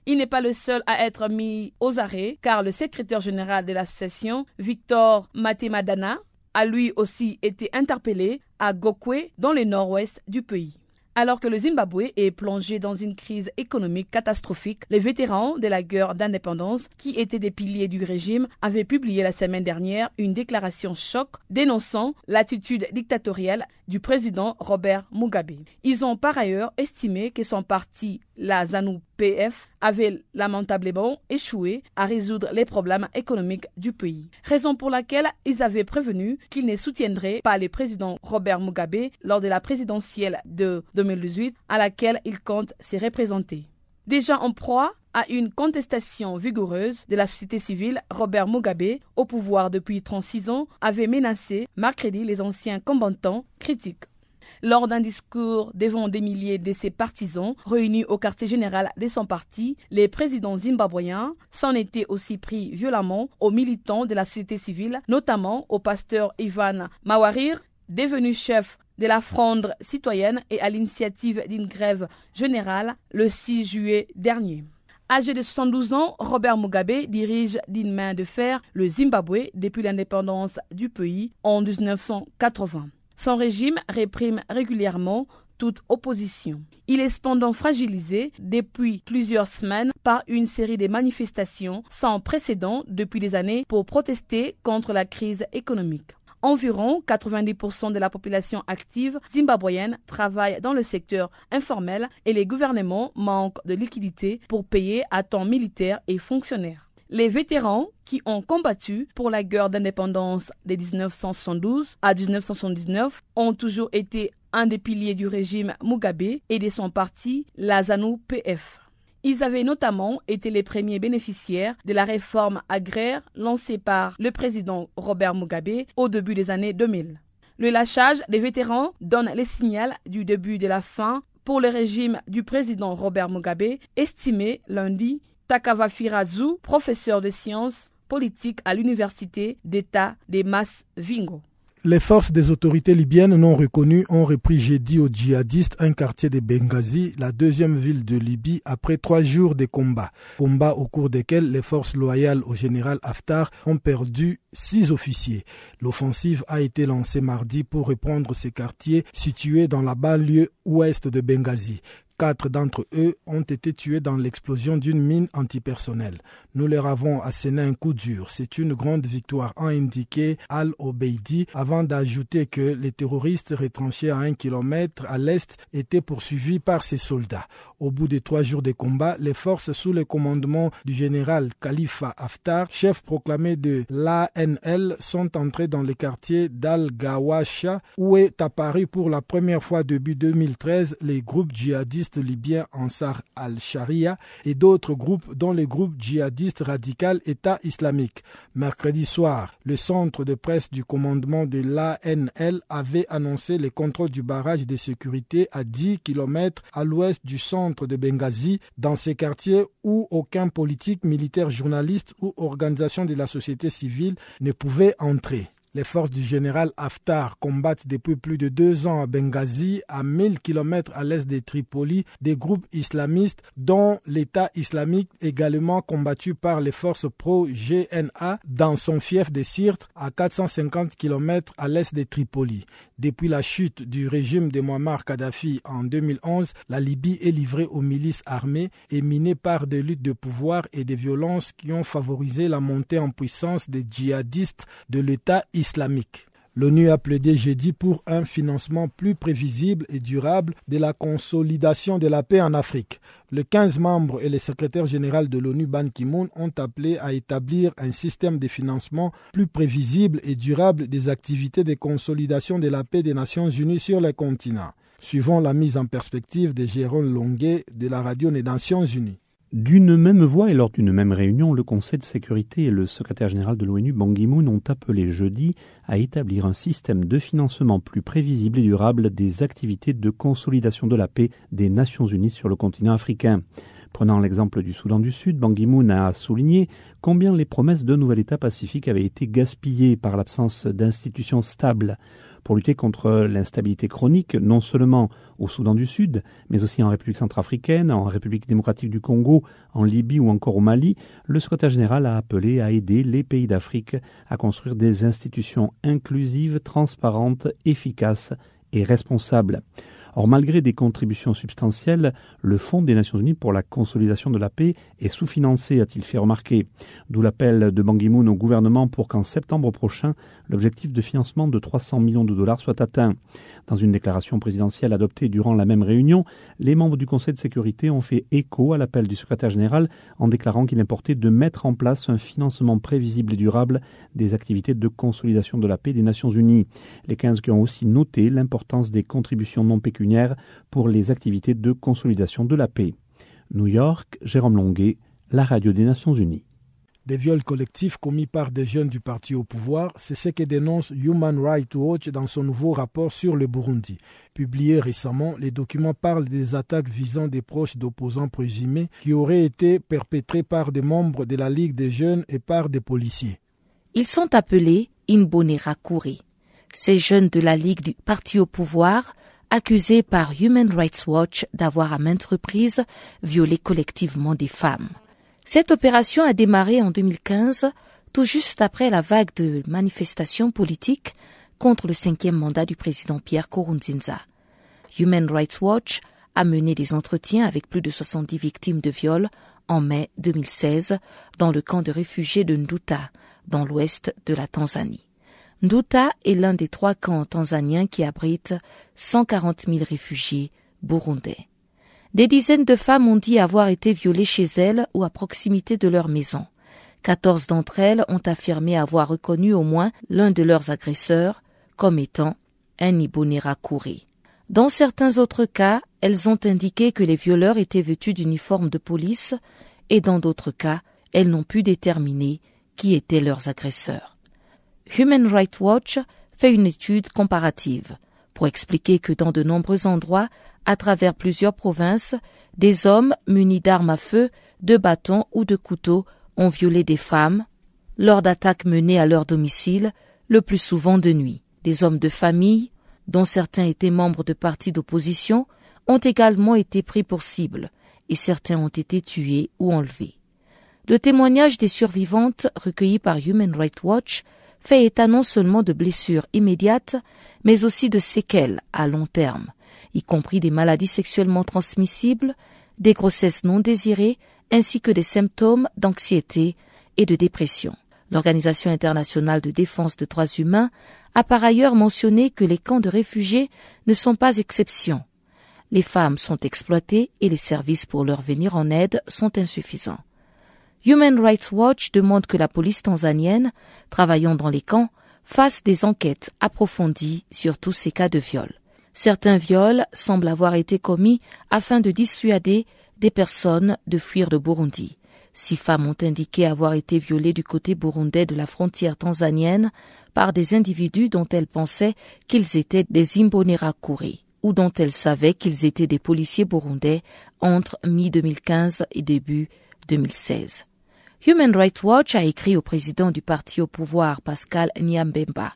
Il n'est pas le seul à être mis aux arrêts car le secrétaire général de l'association, Victor Matemadana, a lui aussi été interpellé à Gokwe dans le nord-ouest du pays. Alors que le Zimbabwe est plongé dans une crise économique catastrophique, les vétérans de la guerre d'indépendance, qui étaient des piliers du régime, avaient publié la semaine dernière une déclaration choc dénonçant l'attitude dictatoriale du président Robert Mugabe. Ils ont par ailleurs estimé que son parti, la ZANU-PF, avait lamentablement échoué à résoudre les problèmes économiques du pays. Raison pour laquelle ils avaient prévenu qu'ils ne soutiendraient pas le président Robert Mugabe lors de la présidentielle de 2018 à laquelle il compte se représenter. Déjà en proie à une contestation vigoureuse de la société civile, Robert Mugabe, au pouvoir depuis 36 ans, avait menacé mercredi les anciens combattants critiques. Lors d'un discours devant des milliers de ses partisans réunis au quartier général de son parti, les présidents zimbabwéens s'en étaient aussi pris violemment aux militants de la société civile, notamment au pasteur Ivan Mawarir, devenu chef de la fronde citoyenne et à l'initiative d'une grève générale le 6 juillet dernier. Âgé de 72 ans, Robert Mugabe dirige d'une main de fer le Zimbabwe depuis l'indépendance du pays en 1980. Son régime réprime régulièrement toute opposition. Il est cependant fragilisé depuis plusieurs semaines par une série de manifestations sans précédent depuis des années pour protester contre la crise économique. Environ 90% de la population active zimbabwéenne travaille dans le secteur informel et les gouvernements manquent de liquidités pour payer à temps militaires et fonctionnaires. Les vétérans qui ont combattu pour la guerre d'indépendance de 1972 à 1979 ont toujours été un des piliers du régime Mugabe et de son parti, la ZANU-PF. Ils avaient notamment été les premiers bénéficiaires de la réforme agraire lancée par le président Robert Mugabe au début des années 2000. Le lâchage des vétérans donne le signal du début de la fin pour le régime du président Robert Mugabe, estimé lundi Takava Firazu, professeur de sciences politiques à l'université d'État des Mas Vingo. Les forces des autorités libyennes non reconnues ont repris jeudi aux djihadistes un quartier de Benghazi, la deuxième ville de Libye, après trois jours de combats. Combats au cours desquels les forces loyales au général Haftar ont perdu six officiers. L'offensive a été lancée mardi pour reprendre ces quartiers situés dans la banlieue ouest de Benghazi. Quatre d'entre eux ont été tués dans l'explosion d'une mine antipersonnelle. Nous leur avons asséné un coup dur. C'est une grande victoire, a indiqué Al-Obeidi, avant d'ajouter que les terroristes retranchés à un kilomètre à l'est étaient poursuivis par ces soldats. Au bout de trois jours de combat, les forces sous le commandement du général Khalifa Haftar, chef proclamé de l'ANL, sont entrées dans le quartier d'Al-Gawasha, où est apparu pour la première fois depuis 2013 les groupes djihadistes libyens Ansar al-Sharia et d'autres groupes dont le groupe djihadiste radical État islamique. Mercredi soir, le centre de presse du commandement de l'ANL avait annoncé le contrôle du barrage de sécurité à 10 km à l'ouest du centre de Benghazi, dans ces quartiers où aucun politique, militaire, journaliste ou organisation de la société civile ne pouvait entrer. Les forces du général Haftar combattent depuis plus de deux ans à Benghazi, à 1000 km à l'est de Tripoli, des groupes islamistes dont l'État islamique également combattu par les forces pro-GNA dans son fief de Sirte à 450 km à l'est de Tripoli. Depuis la chute du régime de Muammar Kadhafi en 2011, la Libye est livrée aux milices armées et minée par des luttes de pouvoir et des violences qui ont favorisé la montée en puissance des djihadistes de l'État islamique L'ONU a plaidé jeudi pour un financement plus prévisible et durable de la consolidation de la paix en Afrique. Les 15 membres et le secrétaire général de l'ONU Ban Ki-moon ont appelé à établir un système de financement plus prévisible et durable des activités de consolidation de la paix des Nations Unies sur le continent, suivant la mise en perspective de Jérôme Longuet de la radio des Nations Unies. D'une même voix et lors d'une même réunion, le Conseil de sécurité et le secrétaire général de l'ONU, Ban Ki-moon, ont appelé jeudi à établir un système de financement plus prévisible et durable des activités de consolidation de la paix des Nations Unies sur le continent africain. Prenant l'exemple du Soudan du Sud, Ban Ki-moon a souligné combien les promesses d'un nouvel État pacifique avaient été gaspillées par l'absence d'institutions stables pour lutter contre l'instabilité chronique, non seulement au Soudan du Sud, mais aussi en République centrafricaine, en République démocratique du Congo, en Libye ou encore au Mali, le secrétaire général a appelé à aider les pays d'Afrique à construire des institutions inclusives, transparentes, efficaces et responsables. Or, malgré des contributions substantielles, le Fonds des Nations Unies pour la consolidation de la paix est sous-financé, a-t-il fait remarquer. D'où l'appel de Ban Ki-moon au gouvernement pour qu'en septembre prochain, l'objectif de financement de 300 millions de dollars soit atteint. Dans une déclaration présidentielle adoptée durant la même réunion, les membres du Conseil de sécurité ont fait écho à l'appel du secrétaire général en déclarant qu'il importait de mettre en place un financement prévisible et durable des activités de consolidation de la paix des Nations Unies. Les 15 qui ont aussi noté l'importance des contributions non pécuniaires pour les activités de consolidation de la paix. New York, Jérôme Longuet, la radio des Nations Unies. Des viols collectifs commis par des jeunes du parti au pouvoir, c'est ce que dénonce Human Rights Watch dans son nouveau rapport sur le Burundi. Publié récemment, les documents parlent des attaques visant des proches d'opposants présumés qui auraient été perpétrées par des membres de la Ligue des jeunes et par des policiers. Ils sont appelés Imbonerakure. Ces jeunes de la Ligue du parti au pouvoir accusés par Human Rights Watch d'avoir à maintes reprises violé collectivement des femmes. Cette opération a démarré en 2015, tout juste après la vague de manifestations politiques contre le cinquième mandat du président Pierre Kourounzinza. Human Rights Watch a mené des entretiens avec plus de 70 victimes de viols en mai 2016 dans le camp de réfugiés de Nduta, dans l'ouest de la Tanzanie. Nduta est l'un des trois camps tanzaniens qui abritent 140 000 réfugiés burundais. Des dizaines de femmes ont dit avoir été violées chez elles ou à proximité de leur maison. Quatorze d'entre elles ont affirmé avoir reconnu au moins l'un de leurs agresseurs comme étant un Ibonerakure. Dans certains autres cas, elles ont indiqué que les violeurs étaient vêtus d'uniformes de police et dans d'autres cas, elles n'ont pu déterminer qui étaient leurs agresseurs. Human Rights Watch fait une étude comparative pour expliquer que dans de nombreux endroits, à travers plusieurs provinces, des hommes munis d'armes à feu, de bâtons ou de couteaux ont violé des femmes lors d'attaques menées à leur domicile, le plus souvent de nuit. Des hommes de famille, dont certains étaient membres de partis d'opposition, ont également été pris pour cible, et certains ont été tués ou enlevés. Le témoignage des survivantes recueilli par Human Rights Watch fait état non seulement de blessures immédiates, mais aussi de séquelles à long terme, y compris des maladies sexuellement transmissibles, des grossesses non désirées, ainsi que des symptômes d'anxiété et de dépression. L'Organisation internationale de défense des droits humains a par ailleurs mentionné que les camps de réfugiés ne sont pas exception. Les femmes sont exploitées et les services pour leur venir en aide sont insuffisants. Human Rights Watch demande que la police tanzanienne, travaillant dans les camps, fasse des enquêtes approfondies sur tous ces cas de viol. Certains viols semblent avoir été commis afin de dissuader des personnes de fuir le Burundi. Six femmes ont indiqué avoir été violées du côté burundais de la frontière tanzanienne par des individus dont elles pensaient qu'ils étaient des Imbonerakure ou dont elles savaient qu'ils étaient des policiers burundais entre mi-2015 et début 2016. Human Rights Watch a écrit au président du parti au pouvoir, Pascal Nyambemba,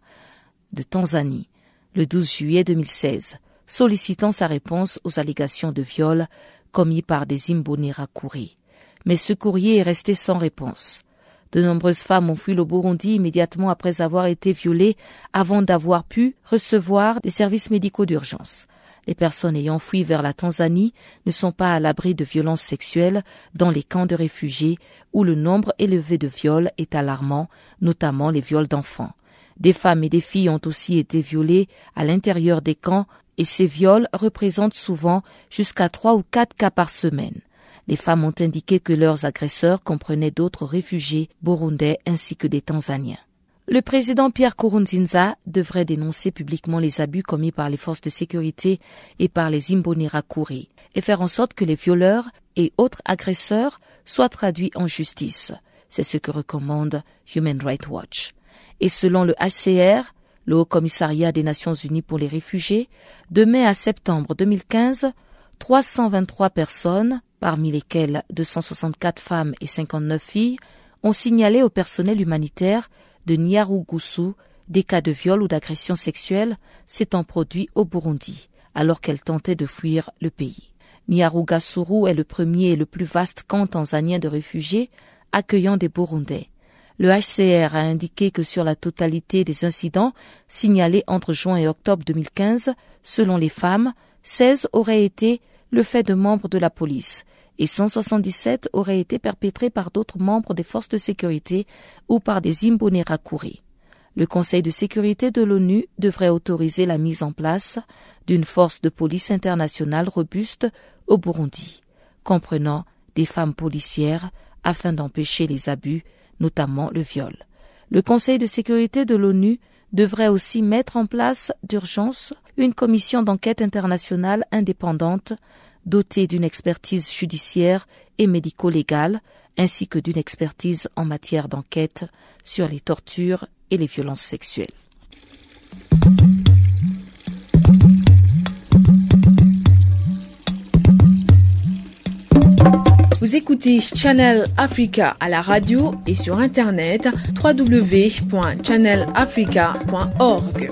de Tanzanie, le 12 juillet 2016, sollicitant sa réponse aux allégations de viol commis par des Imbonerakure. Mais ce courrier est resté sans réponse. De nombreuses femmes ont fui le Burundi immédiatement après avoir été violées avant d'avoir pu recevoir des services médicaux d'urgence. Les personnes ayant fui vers la Tanzanie ne sont pas à l'abri de violences sexuelles dans les camps de réfugiés où le nombre élevé de viols est alarmant, notamment les viols d'enfants. Des femmes et des filles ont aussi été violées à l'intérieur des camps et ces viols représentent souvent jusqu'à trois ou quatre cas par semaine. Les femmes ont indiqué que leurs agresseurs comprenaient d'autres réfugiés burundais ainsi que des Tanzaniens. Le président Pierre Kourounzinza devrait dénoncer publiquement les abus commis par les forces de sécurité et par les Imbonerakure et faire en sorte que les violeurs et autres agresseurs soient traduits en justice. C'est ce que recommande Human Rights Watch. Et selon le HCR, le Haut Commissariat des Nations Unies pour les réfugiés, de mai à septembre 2015, 323 personnes, parmi lesquelles 264 femmes et 59 filles, ont signalé au personnel humanitaire de Nyarugusu des cas de viol ou d'agression sexuelle s'étant produits au Burundi, alors qu'elle tentait de fuir le pays. Nyarugasuru est le premier et le plus vaste camp tanzanien de réfugiés accueillant des Burundais. Le HCR a indiqué que sur la totalité des incidents signalés entre juin et octobre 2015, selon les femmes, 16 auraient été le fait de membres de la police et 177 auraient été perpétrés par d'autres membres des forces de sécurité ou par des Imbonerakure. Le Conseil de sécurité de l'ONU devrait autoriser la mise en place d'une force de police internationale robuste au Burundi, comprenant des femmes policières afin d'empêcher les abus, notamment le viol. Le Conseil de sécurité de l'ONU devrait aussi mettre en place d'urgence une commission d'enquête internationale indépendante doté d'une expertise judiciaire et médico-légale, ainsi que d'une expertise en matière d'enquête sur les tortures et les violences sexuelles. Vous écoutez Channel Africa à la radio et sur internet www.channelafrica.org.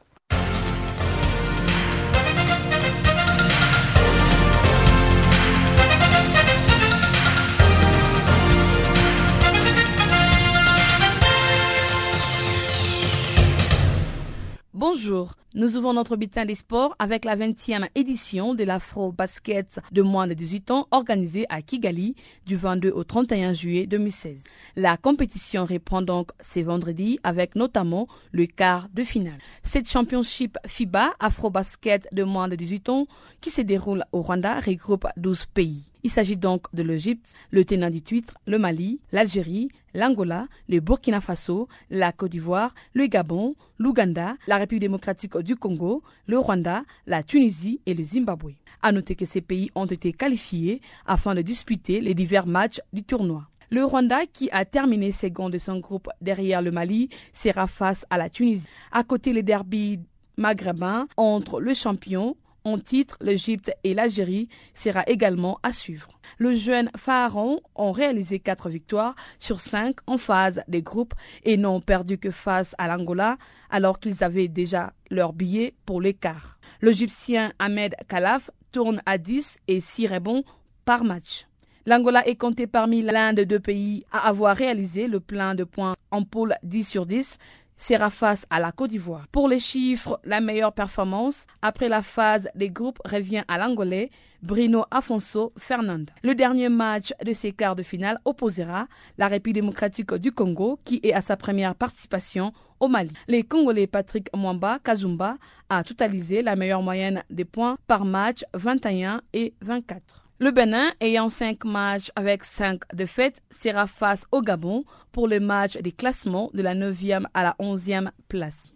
Bonjour, nous ouvrons notre bulletin des sports avec la 20e édition de l'Afro Basket de moins de 18 ans organisée à Kigali du 22 au 31 juillet 2016. La compétition reprend donc ce vendredi avec notamment le quart de finale. Cette championship FIBA Afro Basket de moins de 18 ans qui se déroule au Rwanda regroupe 12 pays. Il s'agit donc de l'Égypte, le tenant du titre, le Mali, l'Algérie, l'Angola, le Burkina Faso, la Côte d'Ivoire, le Gabon, l'Ouganda, la République démocratique du Congo, le Rwanda, la Tunisie et le Zimbabwe. À noter que ces pays ont été qualifiés afin de disputer les divers matchs du tournoi. Le Rwanda, qui a terminé second de son groupe derrière le Mali, sera face à la Tunisie. À côté, les derby maghrébins entre le champion en titre, l'Égypte et l'Algérie sera également à suivre. Le jeune Pharaon ont réalisé quatre victoires sur cinq en phase des groupes et n'ont perdu que face à l'Angola alors qu'ils avaient déjà leur billet pour l'écart. L'Égyptien Ahmed Khalaf tourne à 10 et 6 rebonds par match. L'Angola est compté parmi l'un des deux pays à avoir réalisé le plein de points en poule 10 sur 10 sera face à la Côte d'Ivoire. Pour les chiffres, la meilleure performance après la phase des groupes revient à l'Angolais Bruno Afonso Fernand. Le dernier match de ces quarts de finale opposera la République démocratique du Congo qui est à sa première participation au Mali. Les Congolais Patrick Mwamba Kazumba a totalisé la meilleure moyenne des points par match 21 et 24. Le Bénin, ayant 5 matchs avec 5 défaites, sera face au Gabon pour le match des classements de la 9e à la 11e place.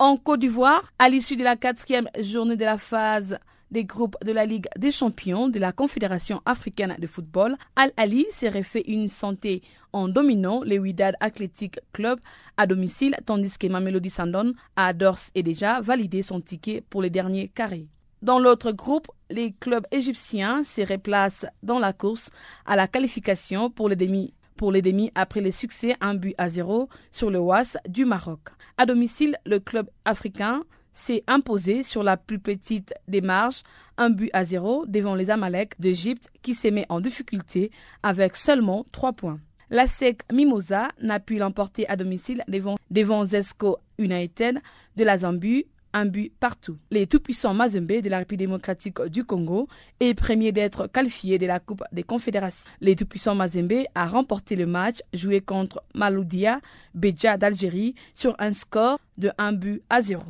En Côte d'Ivoire, à l'issue de la quatrième journée de la phase des groupes de la Ligue des champions de la Confédération africaine de football, Al-Ali s'est refait une santé en dominant les Wydad Athletic Club à domicile, tandis que Mamelody Sandon a d'ores et déjà validé son ticket pour les derniers carrés. Dans l'autre groupe, les clubs égyptiens se replacent dans la course à la qualification pour les demi les après le succès un but à zéro sur le WAS du Maroc. À domicile, le club africain s'est imposé sur la plus petite des marges, un but à zéro devant les Amalek d'Égypte qui s'est mis en difficulté avec seulement trois points. La SEC Mimosa n'a pu l'emporter à domicile devant, devant Zesco United de la Zambie un but partout. Les tout-puissants Mazembe de la République démocratique du Congo est premier d'être qualifié de la Coupe des Confédérations. Les tout-puissants Mazembe a remporté le match joué contre Maloudia Beja d'Algérie sur un score de 1 but à 0.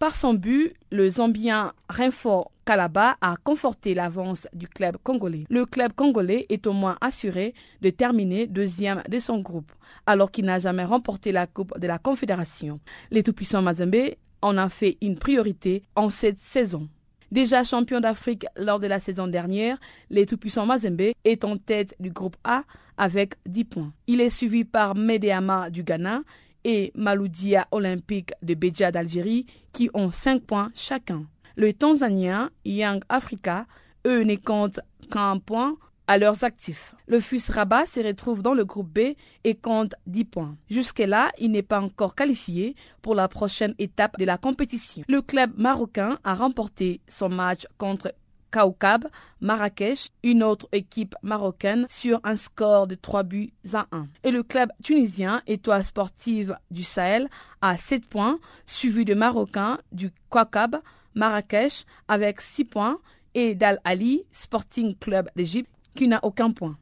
Par son but, le Zambien Renfort Kalaba a conforté l'avance du club congolais. Le club congolais est au moins assuré de terminer deuxième de son groupe, alors qu'il n'a jamais remporté la Coupe de la Confédération. Les tout-puissants Mazembe en a fait une priorité en cette saison. Déjà champion d'Afrique lors de la saison dernière, les tout-puissants Mazembe est en tête du groupe A avec 10 points. Il est suivi par Medeama du Ghana et Maloudia Olympique de Béja d'Algérie qui ont 5 points chacun. Le Tanzanien Young Africa, eux, ne comptent qu'un point à leurs actifs. Le FUS Rabat se retrouve dans le groupe B et compte 10 points. Jusque-là, il n'est pas encore qualifié pour la prochaine étape de la compétition. Le club marocain a remporté son match contre Kaukab, Marrakech, une autre équipe marocaine, sur un score de 3 buts à 1. Et le club tunisien Étoile sportive du Sahel a 7 points, suivi de Marocain du Kaukab, Marrakech avec 6 points et d'Al Ali Sporting Club d'Égypte qui n'a aucun point.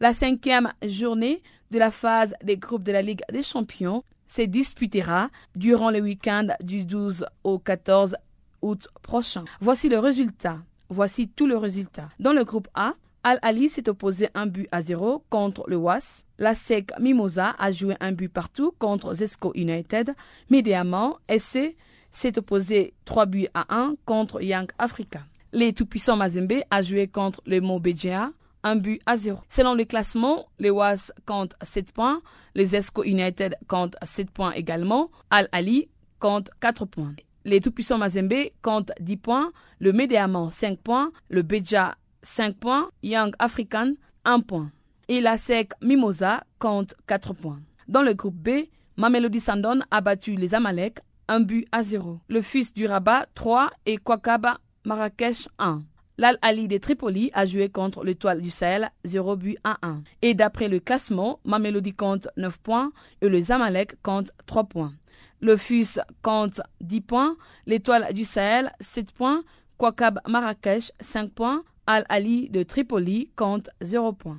La cinquième journée de la phase des groupes de la Ligue des Champions se disputera durant le week-end du 12 au 14 août prochain. Voici le résultat. Voici tout le résultat. Dans le groupe A, Al-Ali s'est opposé un but à zéro contre le WAS. La SEC Mimosa a joué un but partout contre Zesco United. Médiamment, SC s'est opposé trois buts à 1 contre Young Africa. Les tout-puissants Mazembe a joué contre le Mobejea un but à zéro. Selon le classement, les WAS comptent 7 points, les Esco United comptent 7 points également, Al-Ali compte 4 points. Les tout-puissants Mazembe comptent 10 points, le Médéaman 5 points, le Beja 5 points, Young African 1 point. Et la SEC Mimosa compte 4 points. Dans le groupe B, Mamelody Sandon a battu les Amalek un but à 0. Le fils du Rabat 3 et Kwakaba Marrakech 1. L'Al Ali de Tripoli a joué contre l'étoile du Sahel 0 but à 1. Et d'après le classement, Mamelody compte 9 points et le Zamalek compte 3 points. Le FUS compte 10 points, l'étoile du Sahel 7 points, Kwakab Marrakech 5 points, Al Ali de Tripoli compte 0 points.